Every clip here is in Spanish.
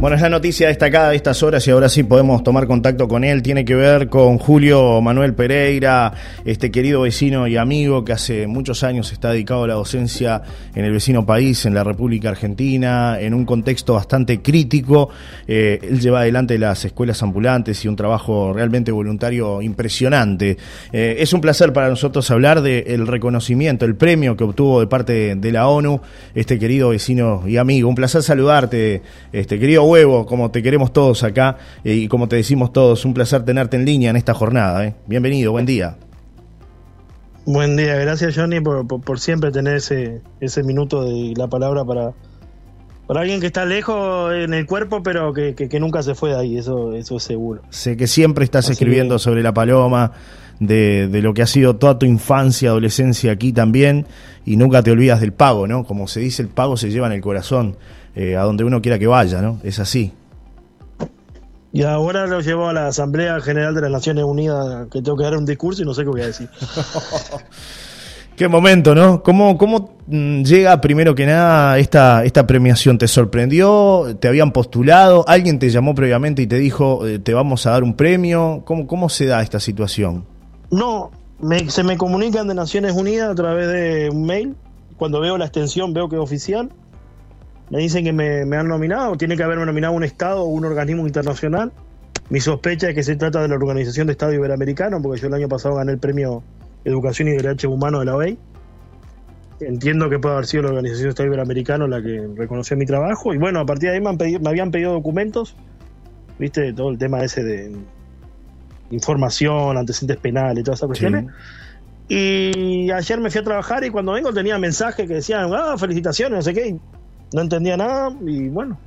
Bueno, es la noticia destacada de estas horas y ahora sí podemos tomar contacto con él. Tiene que ver con Julio Manuel Pereira, este querido vecino y amigo que hace muchos años está dedicado a la docencia en el vecino país, en la República Argentina, en un contexto bastante crítico. Eh, él lleva adelante las escuelas ambulantes y un trabajo realmente voluntario impresionante. Eh, es un placer para nosotros hablar del reconocimiento, el premio que obtuvo de parte de la ONU, este querido vecino y amigo. Un placer saludarte, este querido huevo, como te queremos todos acá eh, y como te decimos todos, un placer tenerte en línea en esta jornada. ¿eh? Bienvenido, buen día. Buen día, gracias Johnny por, por, siempre tener ese, ese minuto de la palabra para, para alguien que está lejos en el cuerpo, pero que, que, nunca se fue de ahí, eso, eso es seguro. Sé que siempre estás escribiendo sobre la paloma, de, de, lo que ha sido toda tu infancia, adolescencia aquí también, y nunca te olvidas del pago, ¿no? Como se dice, el pago se lleva en el corazón. Eh, a donde uno quiera que vaya, ¿no? Es así. Y ahora lo llevo a la Asamblea General de las Naciones Unidas, que tengo que dar un discurso y no sé qué voy a decir. Qué momento, ¿no? ¿Cómo, ¿Cómo mm, llega primero que nada esta, esta premiación? ¿Te sorprendió? ¿Te habían postulado? ¿Alguien te llamó previamente y te dijo, eh, te vamos a dar un premio? ¿Cómo, cómo se da esta situación? No, se me comunican de Naciones Unidas a través de un mail. Cuando veo la extensión veo que es oficial me dicen que me, han nominado, tiene que haberme nominado un Estado o un organismo internacional. Mi sospecha es que se trata de la Organización de Estado Iberoamericano, porque yo el año pasado gané el premio Educación y Derechos Humanos de la OEI. Entiendo que puede haber sido la Organización de Estado Iberoamericano la que reconoció mi trabajo. Y bueno, a partir de ahí me, me habían pedido documentos, viste, todo el tema ese de información, antecedentes penales, todas esas cuestiones. Y ayer me fui a trabajar y cuando vengo tenía mensajes que decían, ah, felicitaciones, no sé qué no entendía nada y bueno,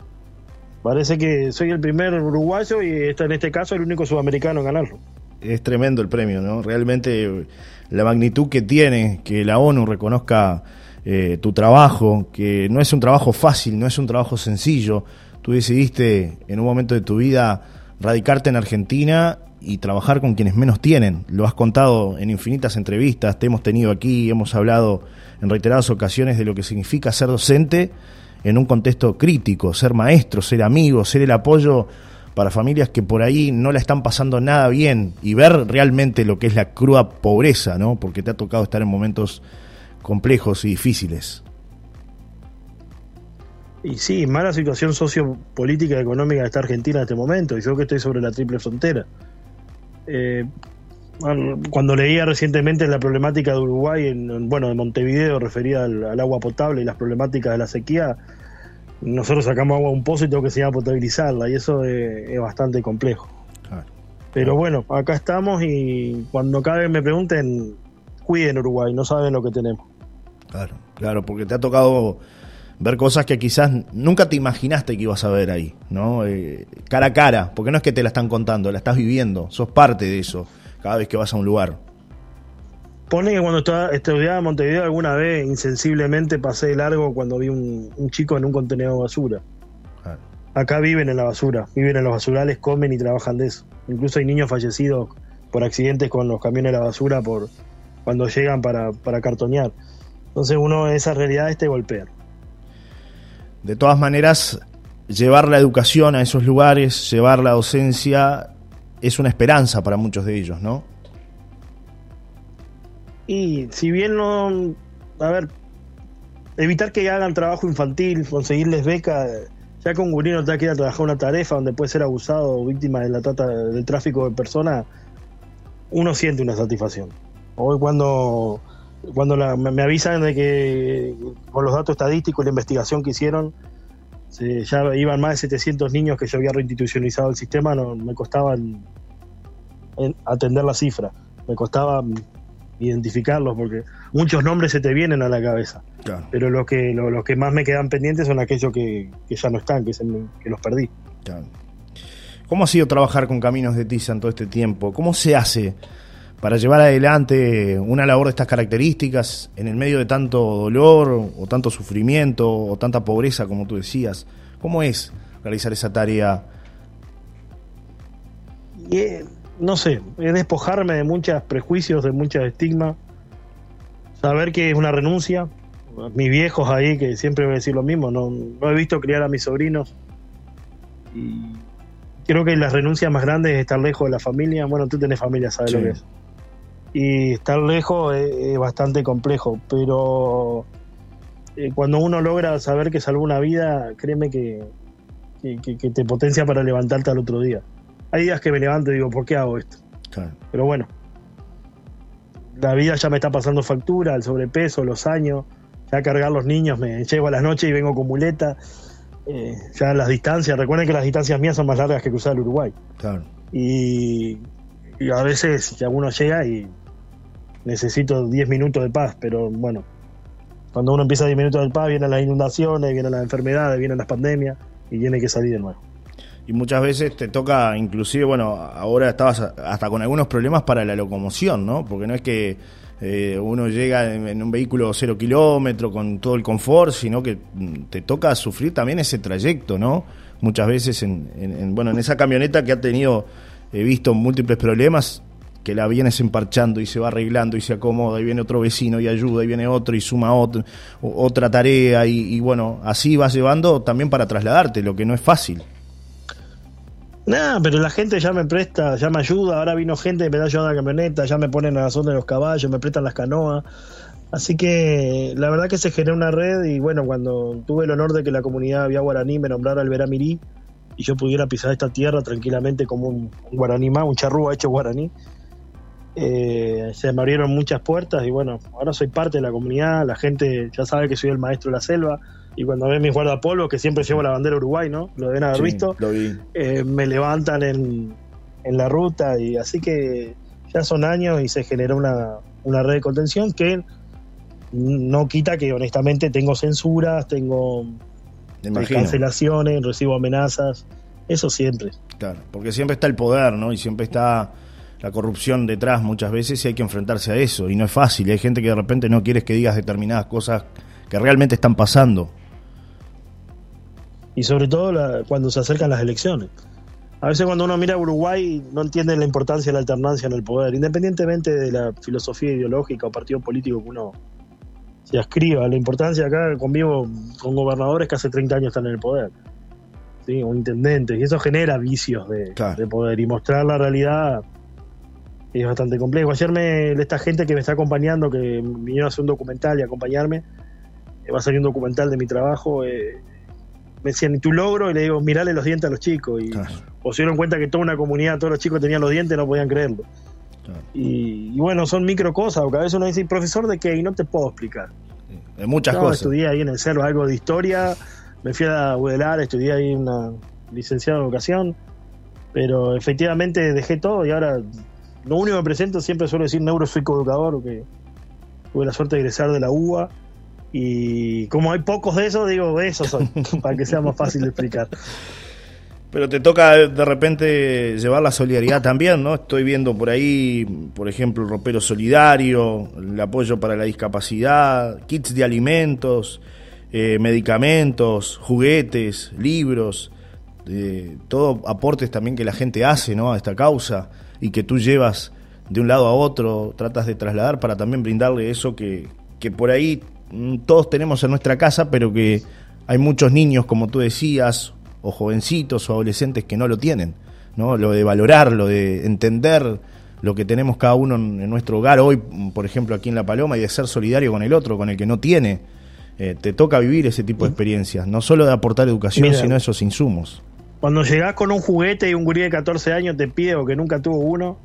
parece que soy el primer uruguayo y está en este caso el único sudamericano en ganarlo. Es tremendo el premio, ¿no? Realmente la magnitud que tiene que la ONU reconozca eh, tu trabajo, que no es un trabajo fácil, no es un trabajo sencillo. Tú decidiste en un momento de tu vida radicarte en Argentina y trabajar con quienes menos tienen. Lo has contado en infinitas entrevistas, te hemos tenido aquí, hemos hablado en reiteradas ocasiones de lo que significa ser docente en un contexto crítico, ser maestro, ser amigo, ser el apoyo para familias que por ahí no la están pasando nada bien y ver realmente lo que es la cruda pobreza, ¿no? Porque te ha tocado estar en momentos complejos y difíciles. Y sí, mala situación sociopolítica y económica de esta Argentina en este momento, y yo que estoy sobre la triple frontera. Eh, cuando leía recientemente la problemática de Uruguay, en, bueno, de Montevideo, referida al, agua potable y las problemáticas de la sequía, nosotros sacamos agua a un pozo y tengo que se a potabilizarla, y eso es, bastante complejo. Pero bueno, acá estamos y cuando cada vez me pregunten, cuiden Uruguay, no saben lo que tenemos. Claro, claro, porque te ha tocado ver cosas que quizás nunca te imaginaste que ibas a ver ahí, ¿no? Eh, cara a cara, porque no es que te la están contando, la estás viviendo, sos parte de eso cada vez que vas a un lugar. Pone que cuando estaba, estudiaba en Montevideo alguna vez insensiblemente pasé de largo cuando vi un, chico en un contenedor de basura. Acá viven en la basura, viven en los basurales, comen y trabajan de eso. Incluso hay niños fallecidos por accidentes con los camiones de la basura por cuando llegan para, para cartonear. Entonces uno esa realidad te golpea. De todas maneras, llevar la educación a esos lugares, llevar la docencia, es una esperanza para muchos de ellos, ¿no? Y si bien no, a ver, evitar que hagan trabajo infantil, conseguirles becas, ya con un no te que ir a trabajar una tarefa donde puede ser abusado o víctima de la trata del tráfico de personas, uno siente una satisfacción. Hoy cuando, cuando me avisan de que con los datos estadísticos y la investigación que hicieron, ya iban más de 700 niños que yo había reinstitucionalizado el sistema, no me costaba atender la cifra, me costaba identificarlos porque muchos nombres se te vienen a la cabeza, pero los que, los que más me quedan pendientes son aquellos que, ya no están, que, que los perdí. ¿Cómo ha sido trabajar con Caminos de Tiza en todo este tiempo? ¿Cómo se hace para llevar adelante una labor de estas características en el medio de tanto dolor o tanto sufrimiento o tanta pobreza como tú decías? ¿Cómo es realizar esa tarea? Eh, no sé, es despojarme de muchos prejuicios, de muchos estigmas, saber que es una renuncia. Mis viejos ahí, que siempre a decir lo mismo, no, no he visto criar a mis sobrinos y creo que la renuncia más grande es estar lejos de la familia. Bueno, tú tenés familia, sabes lo que es. Y estar lejos es, bastante complejo, pero eh, cuando uno logra saber que salvó una vida, créeme que, que, te potencia para levantarte al otro día. Hay días que me levanto y digo, ¿por qué hago esto? Pero bueno, la vida ya me está pasando factura, el sobrepeso, los años, ya cargar los niños, me llevo a las noches y vengo con muleta. Eh, ya las distancias, recuerden que las distancias mías son más largas que cruzar el Uruguay. Claro. Y, a veces ya uno llega y necesito 10 minutos de paz, pero bueno, cuando uno empieza 10 minutos de paz vienen las inundaciones, vienen las enfermedades, vienen las pandemias y tiene que salir de nuevo. Y muchas veces te toca, inclusive, bueno, ahora estabas hasta con algunos problemas para la locomoción, ¿no? Porque no es que eh, uno llega en, un vehículo cero kilómetro con todo el confort, sino que mm, te toca sufrir también ese trayecto, ¿no? Muchas veces en, bueno, en esa camioneta que ha tenido, he visto múltiples problemas, que la vienes emparchando y se va arreglando y se acomoda y viene otro vecino y ayuda y viene otro y suma otro, otra tarea y, bueno, así vas llevando también para trasladarte, lo que no es fácil. Nada, pero la gente ya me presta, ya me ayuda. Ahora vino gente, me da a la camioneta, ya me ponen a la zona de los caballos, me prestan las canoas. Así que la verdad que se generó una red y bueno, cuando tuve el honor de que la comunidad vía guaraní me nombrara el Veramirí y yo pudiera pisar esta tierra tranquilamente como un, guaraní más, un charrúa hecho guaraní, eh, se me abrieron muchas puertas y bueno, ahora soy parte de la comunidad, la gente ya sabe que soy el maestro de la selva, y cuando ven mis guardapolvos, que siempre llevo la bandera Uruguay, ¿no? Lo deben haber visto. Eh, me levantan en, en, la ruta y así que ya son años y se generó una, una red de contención que no quita que honestamente tengo censuras, tengo cancelaciones, recibo amenazas, eso siempre. Claro, porque siempre está el poder, ¿no? Y siempre está la corrupción detrás muchas veces y hay que enfrentarse a eso y no es fácil. Hay gente que de repente no quiere que digas determinadas cosas que realmente están pasando y sobre todo cuando se acercan las elecciones. A veces cuando uno mira a Uruguay no entiende la importancia de la alternancia en el poder, independientemente de la filosofía ideológica o partido político que uno se ascriba. La importancia acá convivo con gobernadores que hace 30 años están en el poder, ¿sí? o intendentes, y eso genera vicios de, poder y mostrar la realidad es bastante complejo. Ayer me, esta gente que me está acompañando, que vinieron a hacer un documental y acompañarme, eh, va a salir un documental de mi trabajo. Eh, me decían, ¿y tu logro? Y le digo, mirale los dientes a los chicos. Y, O se dieron cuenta que toda una comunidad, todos los chicos tenían los dientes, no podían creerlo. Y, bueno, son micro cosas, porque a veces uno dice, profesor de qué, y no te puedo explicar. De muchas cosas. Estudié ahí en el cerro algo de historia, me fui a Udelar, estudié ahí una licenciada en educación, pero efectivamente dejé todo y ahora lo único que presento siempre suelo decir neuropsicoeducador, que tuve la suerte de egresar de la UBA y como hay pocos de esos, digo, esos son, para que sea más fácil de explicar. Pero te toca de repente llevar la solidaridad también, ¿no? Estoy viendo por ahí, por ejemplo, el ropero solidario, el apoyo para la discapacidad, kits de alimentos, eh, medicamentos, juguetes, libros, eh, todo aportes también que la gente hace, ¿no? A esta causa y que tú llevas de un lado a otro, tratas de trasladar para también brindarle eso que, que por ahí Mm, todos tenemos en nuestra casa, pero que hay muchos niños, como tú decías, o jovencitos o adolescentes que no lo tienen, ¿no? Lo de valorar, lo de entender lo que tenemos cada uno en, nuestro hogar hoy, por ejemplo, aquí en La Paloma, y de ser solidario con el otro, con el que no tiene. Eh, te toca vivir ese tipo de experiencias, no solo de aportar educación, sino esos insumos. Cuando llegás con un juguete y un gurí de 14 años te pide o que nunca tuvo uno,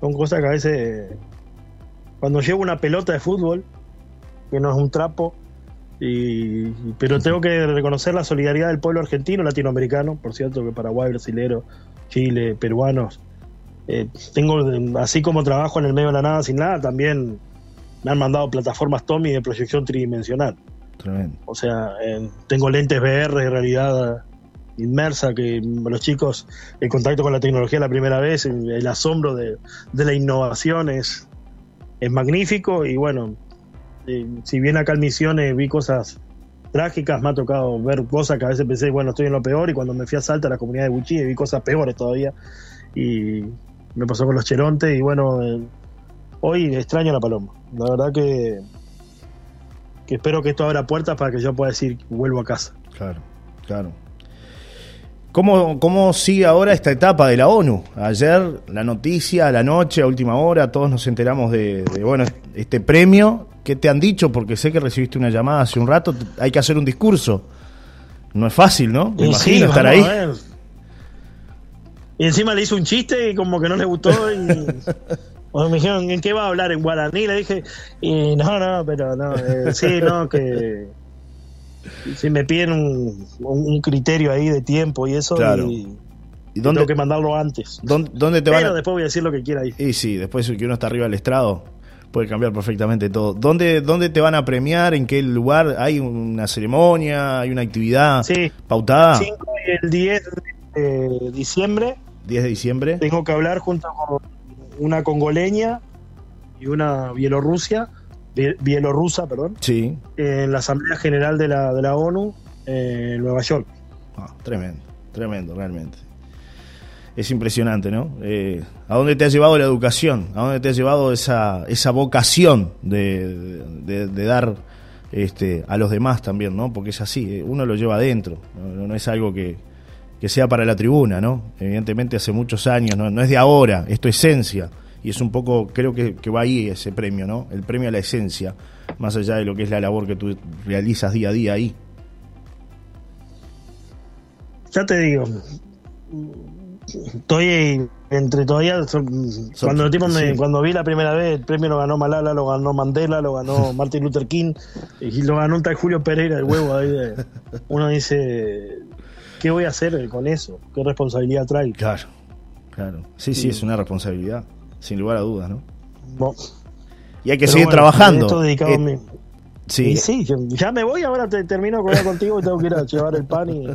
son cosas que a veces... Cuando llevo una pelota de fútbol, que no es un trapo. Y, pero tengo que reconocer la solidaridad del pueblo argentino, latinoamericano, por cierto, que Paraguay, brasilero, Chile, peruanos. Eh, tengo, así como trabajo en el medio de la nada sin nada, también me han mandado plataformas Tommy de proyección tridimensional. O sea, tengo lentes VR de realidad inmersa, que los chicos, el contacto con la tecnología la primera vez, el asombro de, de la innovación es, magnífico y bueno, eh, si bien acá en Misiones vi cosas trágicas, me ha tocado ver cosas que a veces pensé, bueno, estoy en lo peor, y cuando me fui a Salta, a la comunidad de Buchi, vi cosas peores todavía, y me pasó con los cherontes, y bueno, eh, hoy extraño la paloma. La verdad que, que espero que esto abra puertas para que yo pueda decir, vuelvo a casa. Claro, claro. ¿Cómo, ¿Cómo sigue ahora esta etapa de la ONU? Ayer la noticia, a la noche, a última hora, todos nos enteramos de, bueno este premio. ¿Qué te han dicho? Porque sé que recibiste una llamada hace un rato. Hay que hacer un discurso. No es fácil, ¿no? Me imagino estar ahí. Y encima le hice un chiste y como que no le gustó. Y... me dijeron, ¿en qué va a hablar? ¿En guaraní? Le dije, y no, no, pero no. Eh, sí, no, que si me piden un, criterio ahí de tiempo y eso. Y, dónde, tengo que mandarlo antes. ¿Dónde, te Pero después voy a decir lo que quiera ahí. Y sí, después que uno está arriba del estrado puede cambiar perfectamente todo. ¿Dónde, ¿Dónde te van a premiar? ¿En qué lugar? ¿Hay una ceremonia? ¿Hay una actividad pautada? 5 y el 10 de diciembre. 10 de diciembre. Tengo que hablar junto con una congoleña y una bielorrusia bielorrusa, perdón, sí. en la Asamblea General de la, de la ONU en Nueva York. Ah, tremendo, tremendo, realmente. Es impresionante, ¿no? Eh, ¿A dónde te ha llevado la educación? ¿A dónde te ha llevado esa, esa vocación de, de, dar este, a los demás también, ¿no? Porque es así, eh, uno lo lleva adentro, no, es algo que, que, sea para la tribuna, ¿no? Evidentemente hace muchos años, no, no es de ahora, es tu esencia y es un poco, creo que, va ahí ese premio, ¿no? El premio a la esencia, más allá de lo que es la labor que tú realizas día a día ahí. Ya te digo, estoy entre todavía cuando cuando vi la primera vez el premio lo ganó Malala lo ganó Mandela lo ganó Martin Luther King y lo ganó un tal Julio Pereira el huevo ahí uno dice qué voy a hacer con eso qué responsabilidad trae claro claro. Sí sí es una responsabilidad sin lugar a dudas, ¿no? y hay que seguir trabajando. Esto dedicado eh, Sí. sí, ya me voy, ahora te, termino con contigo y tengo que ir a llevar el pan y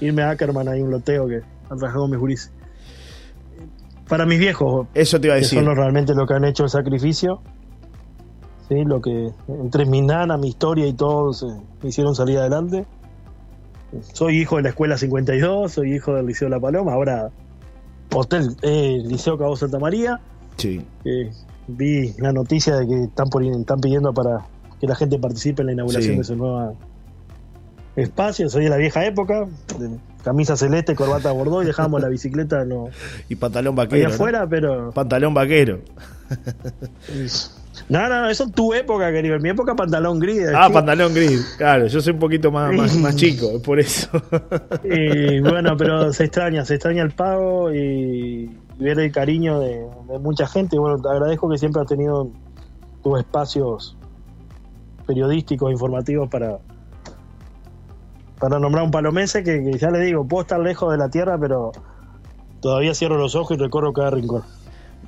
irme a Ackerman ahí un loteo que han trabajado mis juris. Para mis viejos, eso te iba a decir. Que son realmente lo que han hecho el sacrificio. Sí, lo que entre mi nana, mi historia y todos me hicieron salir adelante. Soy hijo de la escuela 52, soy hijo del Liceo la Paloma, ahora hotel eh, Liceo Cabo Santa María Sí. vi la noticia de que están, están pidiendo para que la gente participe en la inauguración de ese nuevo espacio. Soy de la vieja época, camisa celeste, corbata bordó y dejábamos la bicicleta no, y pantalón vaquero. Ahí afuera, pero. Pantalón vaquero. No, no, eso es tu época, querido. En mi época, pantalón gris. Ah, pantalón gris, claro. Yo soy un poquito más, más, chico, por eso. Y bueno, pero se extraña, se extraña el pago y, ver el cariño de, mucha gente. Bueno, te agradezco que siempre has tenido tus espacios periodísticos, informativos para, para nombrar un palomense que, que ya le digo, puedo estar lejos de la tierra, pero todavía cierro los ojos y recorro cada rincón.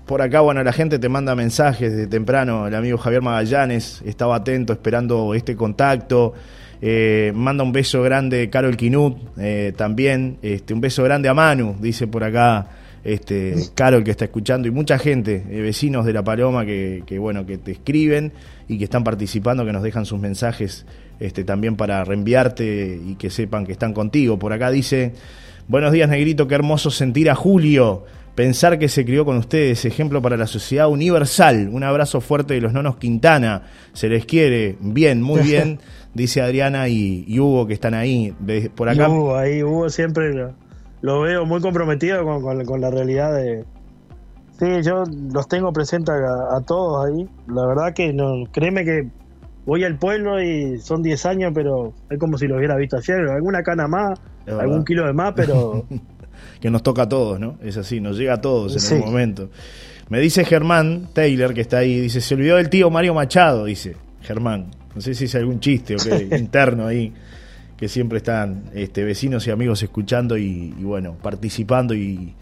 Por acá, bueno, la gente te manda mensajes de temprano. El amigo Javier Magallanes estaba atento, esperando este contacto. Eh, manda un beso grande Carol Quinut eh, también. Este, un beso grande a Manu, dice por acá este, Carol que está escuchando. Y mucha gente, eh, vecinos de La Paloma, que, bueno, que te escriben y que están participando, que nos dejan sus mensajes este, también para reenviarte y que sepan que están contigo. Por acá dice, buenos días Negrito, qué hermoso sentir a Julio pensar que se crió con ustedes, ejemplo para la sociedad universal. Un abrazo fuerte de los nonos Quintana, se les quiere, bien, muy bien, dice Adriana y, Hugo que están ahí. por acá. Hugo, ahí, Hugo siempre lo, veo muy comprometido con, la realidad de... Sí, yo los tengo presentes a, todos ahí. La verdad que no, créeme que voy al pueblo y son 10 años, pero es como si lo hubiera visto ayer. Alguna cana más, algún kilo de más, pero que nos toca a todos, ¿no? Es así, nos llega a todos en el momento. Me dice Germán Taylor, que está ahí, dice, se olvidó del tío Mario Machado, dice Germán. No sé si es algún chiste o qué, interno ahí, que siempre están este, vecinos y amigos escuchando y, bueno, participando y,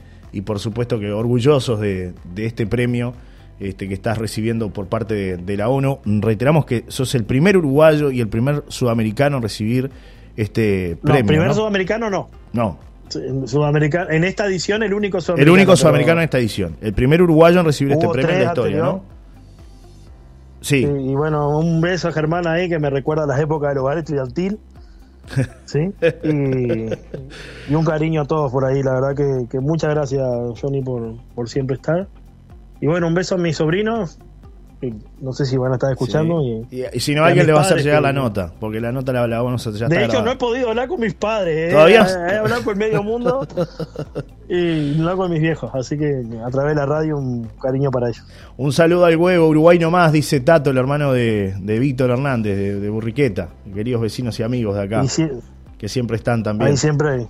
por supuesto que orgullosos de, este premio este, que estás recibiendo por parte de, la ONU. Reiteramos que sos el primer uruguayo y el primer sudamericano en recibir este premio. No, primer sudamericano no. No, en, Sudamericano, en esta edición el único sudamericano. El único sudamericano en esta edición. El primer uruguayo en recibir este premio en la historia, ¿no? Sí. Y bueno, un beso a Germán ahí que me recuerda a las épocas del hogar estudiantil. ¿Sí? Y, un cariño a todos por ahí. La verdad que, muchas gracias, Johnny, por, por siempre estar. Y bueno, un beso a mis sobrinos, no sé si van a estar escuchando. Y, y, si no, alguien le va a hacer llegar la nota, porque la nota la, la vamos a ya De hecho, no he podido hablar con mis padres. ¿eh? ¿Todavía? He, hablado con el medio mundo y no con mis viejos, así que a través de la radio un cariño para ellos. Un saludo al huevo, Uruguay nomás, dice Tato, el hermano de, de Víctor Hernández, de, Burriqueta, queridos vecinos y amigos de acá, que siempre están también. Ahí siempre.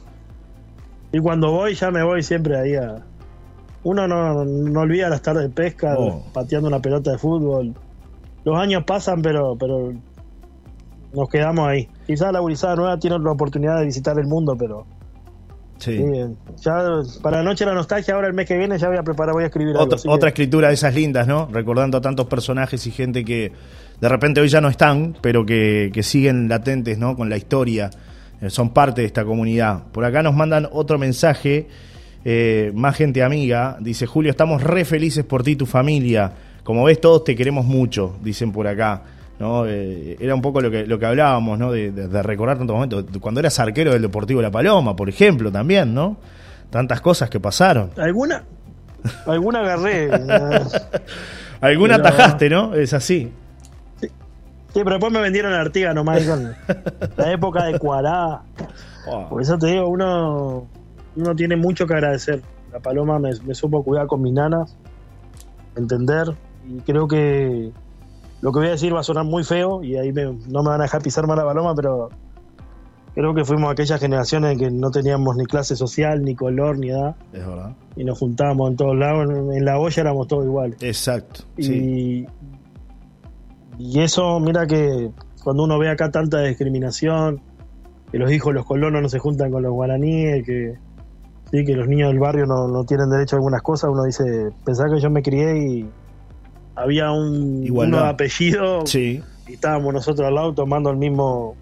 Y cuando voy, ya me voy siempre ahí a uno no, no olvida las tardes de pesca, oh. pateando una pelota de fútbol. Los años pasan, pero, pero nos quedamos ahí. Quizás la gurizada nueva tiene la oportunidad de visitar el mundo, pero Sí. Ya para la noche la nostalgia, ahora el mes que viene ya voy a preparar, voy a escribir algo, Otra escritura de esas lindas, ¿no? Recordando a tantos personajes y gente que de repente hoy ya no están, pero que, que siguen latentes, ¿no? Con la historia, eh, son parte de esta comunidad. Por acá nos mandan otro mensaje eh, más gente amiga. Dice Julio, estamos re felices por ti y tu familia. Como ves, todos te queremos mucho, dicen por acá. ¿no? Eh, era un poco lo que, lo que hablábamos, ¿no? De, recordar tantos momentos. Cuando eras arquero del Deportivo La Paloma, por ejemplo, también, ¿no? Tantas cosas que pasaron. ¿Alguna? Alguna agarré. Alguna atajaste, ¿no? Es así. Sí. pero después me vendieron a Artiga nomás con la época de Cuará. Por eso te digo, uno uno tiene mucho que agradecer. La paloma me, supo cuidar con mis nanas, entender, y creo que lo que voy a decir va a sonar muy feo y ahí no me van a dejar pisar más la paloma, pero creo que fuimos aquellas generaciones en que no teníamos ni clase social, ni color, ni edad. Es verdad. Y nos juntábamos en todos lados, en la olla éramos todos iguales. Exacto. Y, y eso, mira que cuando uno ve acá tanta discriminación, que los hijos de los colonos no se juntan con los guaraníes, que sí, que los niños del barrio no, no tienen derecho a algunas cosas, uno dice, pensaba que yo me crié y había un apellido sí. y estábamos nosotros al lado tomando el mismo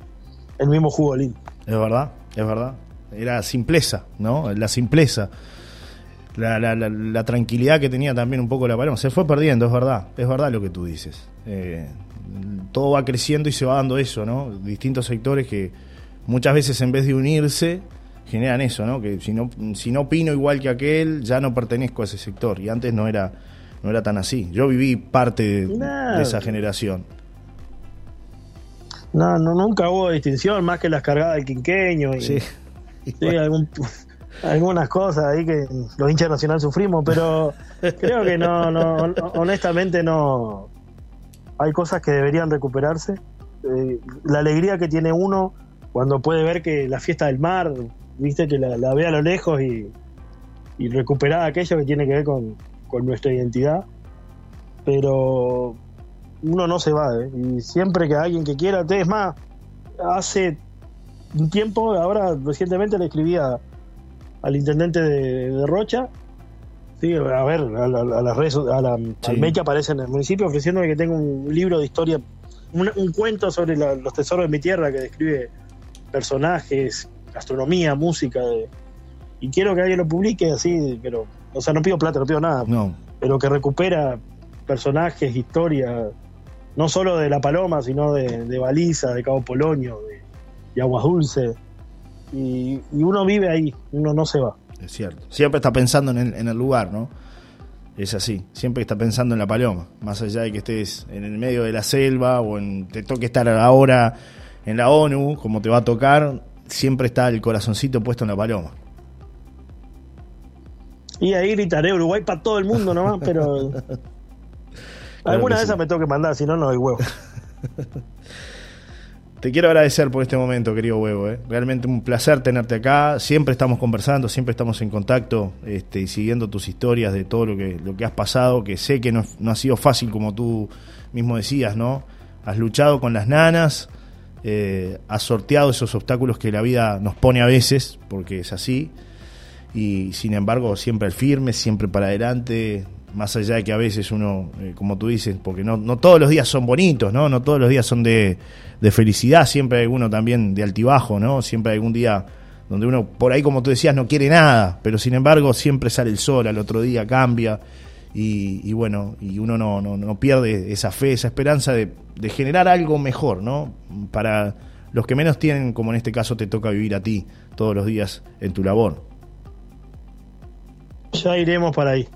el mismo jugo Es verdad, es verdad. Era simpleza, ¿no? La simpleza. La, la, la, tranquilidad que tenía también un poco la paloma. Se fue perdiendo, es verdad. Es verdad lo que tú dices. Eh, todo va creciendo y se va dando eso, ¿no? Distintos sectores que muchas veces en vez de unirse generan eso, ¿no? Que si no, si no opino igual que aquel, ya no pertenezco a ese sector. Y antes no era, no era tan así. Yo viví parte de, esa generación. No, no, nunca hubo distinción más que las cargadas del quinqueño y, sí. algunas cosas ahí que los hinchas nacional sufrimos, pero creo que no, no, honestamente no. Hay cosas que deberían recuperarse. Eh, la alegría que tiene uno cuando puede ver que la fiesta del mar, viste, que la, ve a lo lejos y, y, recuperar aquello que tiene que ver con, nuestra identidad. Pero uno no se va, ¿eh? y siempre que alguien que quiera, es más, hace un tiempo, ahora recientemente le escribí al intendente de, Rocha, sí, a ver, a, las redes, a la, al mail que aparece en el municipio ofreciéndome que tengo un libro de historia, un, cuento sobre los tesoros de mi tierra que describe personajes, gastronomía, música, y quiero que alguien lo publique así, pero, o sea, no pido plata, no pido nada, no. pero que recupera personajes, historia, no solo de La Paloma, sino de, de Baliza, de Cabo Polonio, de, Aguas Dulces, y, uno vive ahí, uno no se va. Es cierto, siempre está pensando en el, en el lugar, ¿no? Es así, siempre está pensando en la paloma, más allá de que estés en el medio de la selva o en, te toque estar ahora en la ONU, como te va a tocar, siempre está el corazoncito puesto en la paloma. Y ahí gritaré Uruguay para todo el mundo nomás, pero alguna de esas me tengo que mandar, si no, no hay huevo. Te quiero agradecer por este momento, querido huevo. ¿eh? Realmente un placer tenerte acá. Siempre estamos conversando, siempre estamos en contacto este, y siguiendo tus historias de todo lo que, lo que has pasado, que sé que no, no ha sido fácil como tú mismo decías, ¿no? Has luchado con las nanas, eh, ha sorteado esos obstáculos que la vida nos pone a veces, porque es así, y sin embargo siempre firme, siempre para adelante, más allá de que a veces uno, eh, como tú dices, porque no, no todos los días son bonitos, ¿no? No todos los días son de, de felicidad, siempre hay uno también de altibajo, ¿no? Siempre hay algún día donde uno, por ahí como tú decías, no quiere nada, pero sin embargo siempre sale el sol, al otro día cambia y, bueno, y uno no, no, no, pierde esa fe, esa esperanza de, generar algo mejor, ¿no? Para los que menos tienen, como en este caso te toca vivir a ti todos los días en tu labor. Ya iremos para ahí.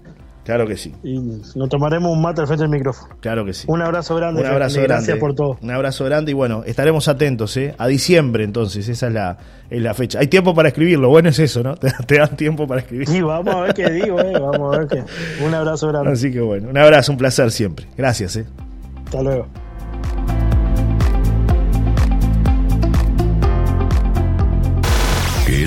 Claro que sí. Y nos tomaremos un mate al frente del micrófono. Claro que sí. Un abrazo grande. Un abrazo grande. Gracias por todo. Un abrazo grande y bueno, estaremos atentos, ¿eh? A diciembre entonces, esa es la, es la fecha. Hay tiempo para escribirlo, bueno es eso, ¿no? Te, te dan tiempo para escribir. Y vamos a ver qué digo, eh. Vamos a ver qué. Un abrazo grande. Así que bueno, un abrazo, un placer siempre. Gracias, ¿eh? Hasta luego.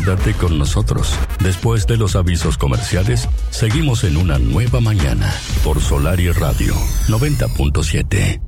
Quédate con nosotros. Después de los avisos comerciales, seguimos en una nueva mañana por Solar y Radio 90.7.